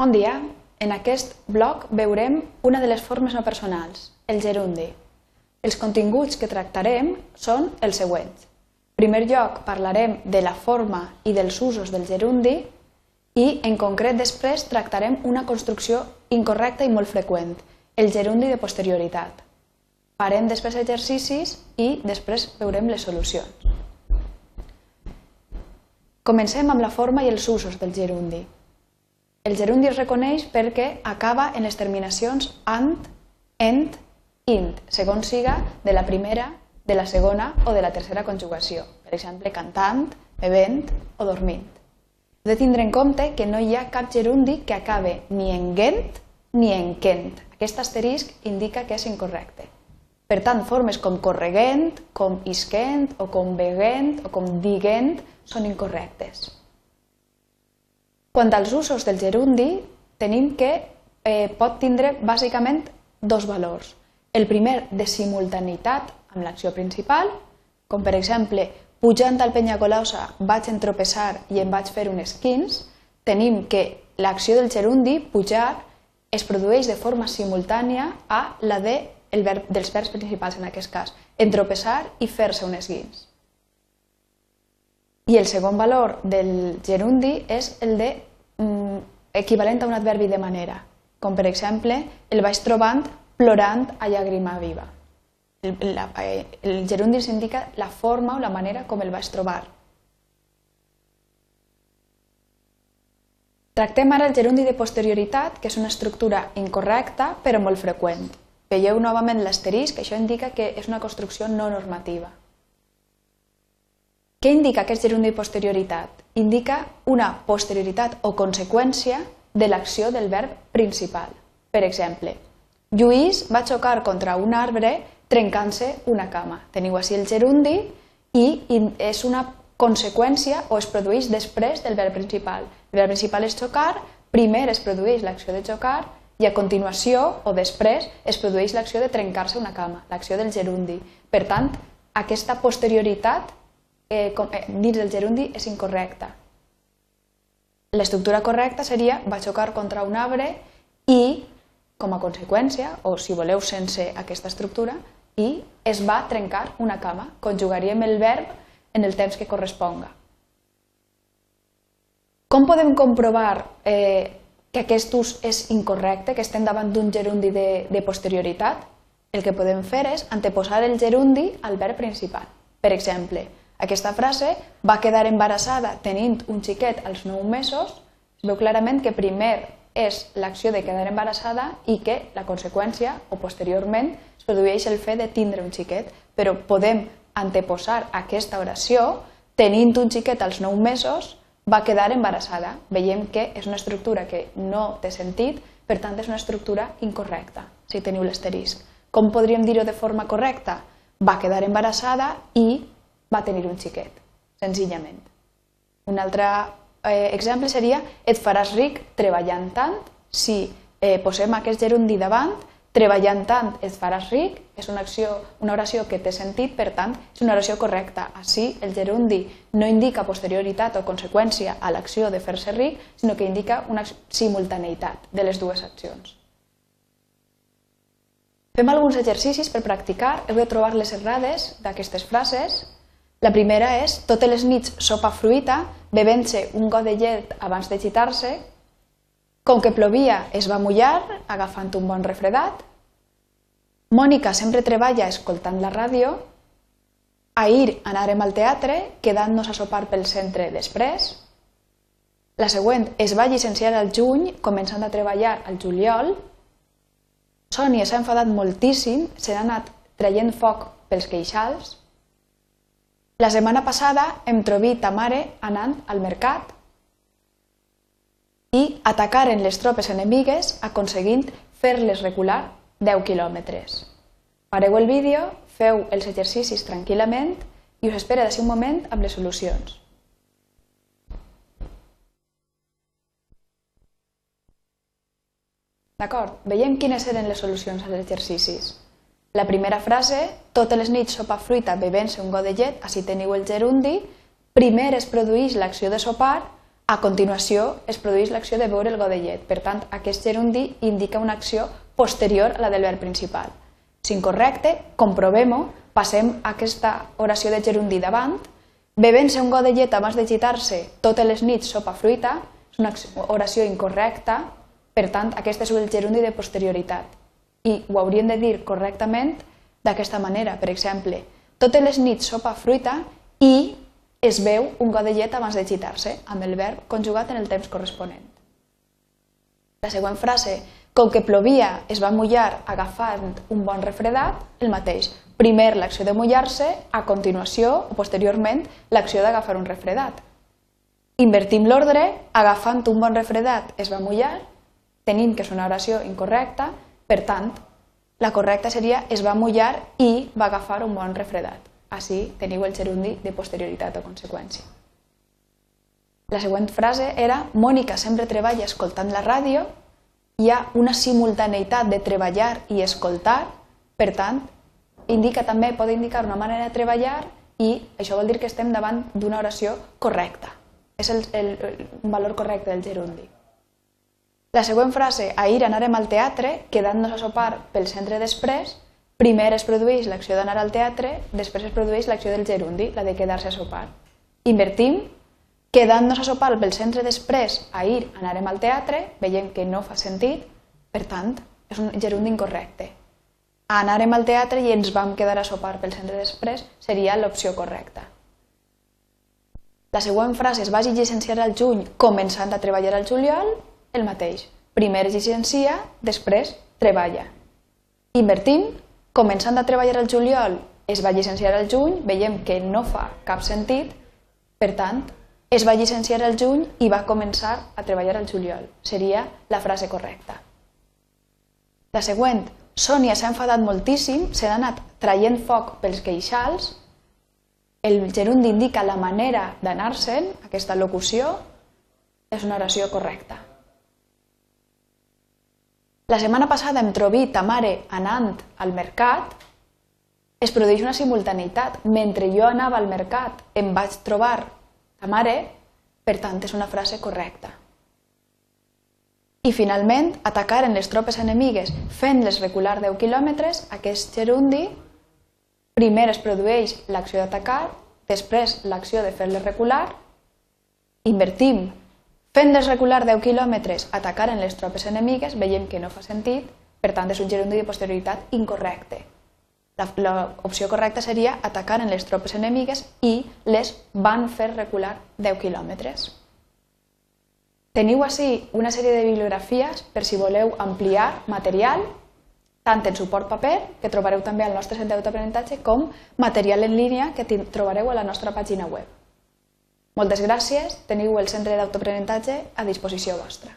Bon dia. En aquest bloc veurem una de les formes no personals, el gerundi. Els continguts que tractarem són els següents. En primer lloc parlarem de la forma i dels usos del gerundi i en concret després tractarem una construcció incorrecta i molt freqüent, el gerundi de posterioritat. Farem després exercicis i després veurem les solucions. Comencem amb la forma i els usos del gerundi. El gerundi es reconeix perquè acaba en les terminacions ant, ent, int, segons siga de la primera, de la segona o de la tercera conjugació. Per exemple, cantant, bevent o dormint. Heu de tindre en compte que no hi ha cap gerundi que acabe ni en gent ni en quent. Aquest asterisc indica que és incorrecte. Per tant, formes com correguent, com isquent o com veguent o com diguent són incorrectes. Quant als usos del gerundi, tenim que eh, pot tindre bàsicament dos valors. El primer, de simultaneïtat amb l'acció principal, com per exemple, pujant al Penyagolosa vaig entropessar i em vaig fer un esquins, tenim que l'acció del gerundi, pujar, es produeix de forma simultània a la de el verb, dels verbs principals en aquest cas, entropessar i fer-se un esquins. I el segon valor del gerundi és el de equivalent a un adverbi de manera, com per exemple el vaig trobant plorant a llàgrima viva. El, la, eh, el gerundi indica la forma o la manera com el vaig trobar. Tractem ara el gerundi de posterioritat, que és una estructura incorrecta però molt freqüent. Veieu novament l'asterisc, això indica que és una construcció no normativa. Què indica aquest gerundi posterioritat? Indica una posterioritat o conseqüència de l'acció del verb principal. Per exemple, Lluís va xocar contra un arbre trencant-se una cama. Teniu així el gerundi i és una conseqüència o es produeix després del verb principal. El verb principal és xocar, primer es produeix l'acció de xocar i a continuació o després es produeix l'acció de trencar-se una cama, l'acció del gerundi. Per tant, aquesta posterioritat eh, com, eh, dins del gerundi és incorrecta. L'estructura correcta seria va xocar contra un arbre i, com a conseqüència, o si voleu sense aquesta estructura, i es va trencar una cama. Conjugaríem el verb en el temps que corresponga. Com podem comprovar eh, que aquest ús és incorrecte, que estem davant d'un gerundi de, de posterioritat? El que podem fer és anteposar el gerundi al verb principal. Per exemple, aquesta frase va quedar embarassada tenint un xiquet als 9 mesos, es veu clarament que primer és l'acció de quedar embarassada i que la conseqüència, o posteriorment, es produeix el fet de tindre un xiquet, però podem anteposar aquesta oració tenint un xiquet als 9 mesos va quedar embarassada. Veiem que és una estructura que no té sentit, per tant és una estructura incorrecta, si teniu l'asterisc. Com podríem dir-ho de forma correcta? Va quedar embarassada i va tenir un xiquet, senzillament. Un altre eh, exemple seria et faràs ric treballant tant. Si eh, posem aquest gerundi davant, treballant tant et faràs ric, és una, acció, una oració que té sentit, per tant, és una oració correcta. Així, el gerundi no indica posterioritat o conseqüència a l'acció de fer-se ric, sinó que indica una simultaneïtat de les dues accions. Fem alguns exercicis per practicar. Heu de trobar les errades d'aquestes frases la primera és, totes les nits sopa fruita, bevent-se un got de llet abans de gitar-se, com que plovia es va mullar, agafant un bon refredat, Mònica sempre treballa escoltant la ràdio, ahir anàrem al teatre, quedant-nos a sopar pel centre després, la següent es va llicenciar al juny, començant a treballar al juliol, Sònia s'ha enfadat moltíssim, se n'ha anat traient foc pels queixals, la setmana passada em trobé ta mare anant al mercat i atacaren les tropes enemigues aconseguint fer-les recular 10 quilòmetres. Pareu el vídeo, feu els exercicis tranquil·lament i us espera d'ací un moment amb les solucions. D'acord, veiem quines eren les solucions als exercicis. La primera frase, totes les nits sopa fruita bevent-se un got de llet, així teniu el gerundi, primer es produeix l'acció de sopar, A continuació es produeix l'acció de veure el godellet. Per tant, aquest gerundi indica una acció posterior a la del verb principal. Si incorrecte, comprovem-ho, passem aquesta oració de gerundi davant, bevent-se un abans de gitar-se totes les nits sopa fruita, és una oració incorrecta, per tant, aquest és el gerundi de posterioritat. I ho hauríem de dir correctament d'aquesta manera, per exemple, totes les nits sopa fruita i es veu un got de llet abans de gitar-se, amb el verb conjugat en el temps corresponent. La següent frase, com que plovia, es va mullar agafant un bon refredat, el mateix. Primer l'acció de mullar-se, a continuació o posteriorment l'acció d'agafar un refredat. Invertim l'ordre, agafant un bon refredat es va mullar, tenim que és una oració incorrecta, per tant, la correcta seria es va mullar i va agafar un bon refredat. Així teniu el gerundi de posterioritat o conseqüència. La següent frase era Mònica sempre treballa escoltant la ràdio. Hi ha una simultaneïtat de treballar i escoltar, per tant, indica també, pot indicar una manera de treballar i això vol dir que estem davant d'una oració correcta. És el, el, un valor correcte del gerundi. La següent frase, ahir anarem al teatre, quedant-nos a sopar pel centre després, Primer es produeix l'acció d'anar al teatre, després es produeix l'acció del gerundi, la de quedar-se a sopar. Invertim, quedant-nos a sopar pel centre després, ahir anarem al teatre, veiem que no fa sentit, per tant, és un gerundi incorrecte. Anarem al teatre i ens vam quedar a sopar pel centre després seria l'opció correcta. La següent frase, es vagi llicenciar al juny començant a treballar al juliol, el mateix. Primer es llicencia, després treballa. Invertim, Començant a treballar al juliol, es va llicenciar al juny, veiem que no fa cap sentit, per tant, es va llicenciar al juny i va començar a treballar al juliol. Seria la frase correcta. La següent, Sònia s'ha enfadat moltíssim, se n'ha anat traient foc pels queixals, el gerundi indica la manera d'anar-se'n, aquesta locució és una oració correcta. La setmana passada em trobé ta mare anant al mercat, es produeix una simultaneïtat. Mentre jo anava al mercat em vaig trobar ta mare, per tant és una frase correcta. I finalment, atacaren les tropes enemigues fent-les recular 10 quilòmetres, aquest gerundi primer es produeix l'acció d'atacar, després l'acció de fer-les recular, invertim Fent-les recular 10 quilòmetres, atacaren les tropes enemigues, veiem que no fa sentit, per tant és un gerundi de posterioritat incorrecte. L'opció correcta seria atacaren les tropes enemigues i les van fer recular 10 quilòmetres. Teniu així una sèrie de bibliografies per si voleu ampliar material, tant en suport paper, que trobareu també al nostre centre d'autoaprenentatge, com material en línia que trobareu a la nostra pàgina web. Moltes gràcies, teniu el centre d'autoaprenentatge a disposició vostra.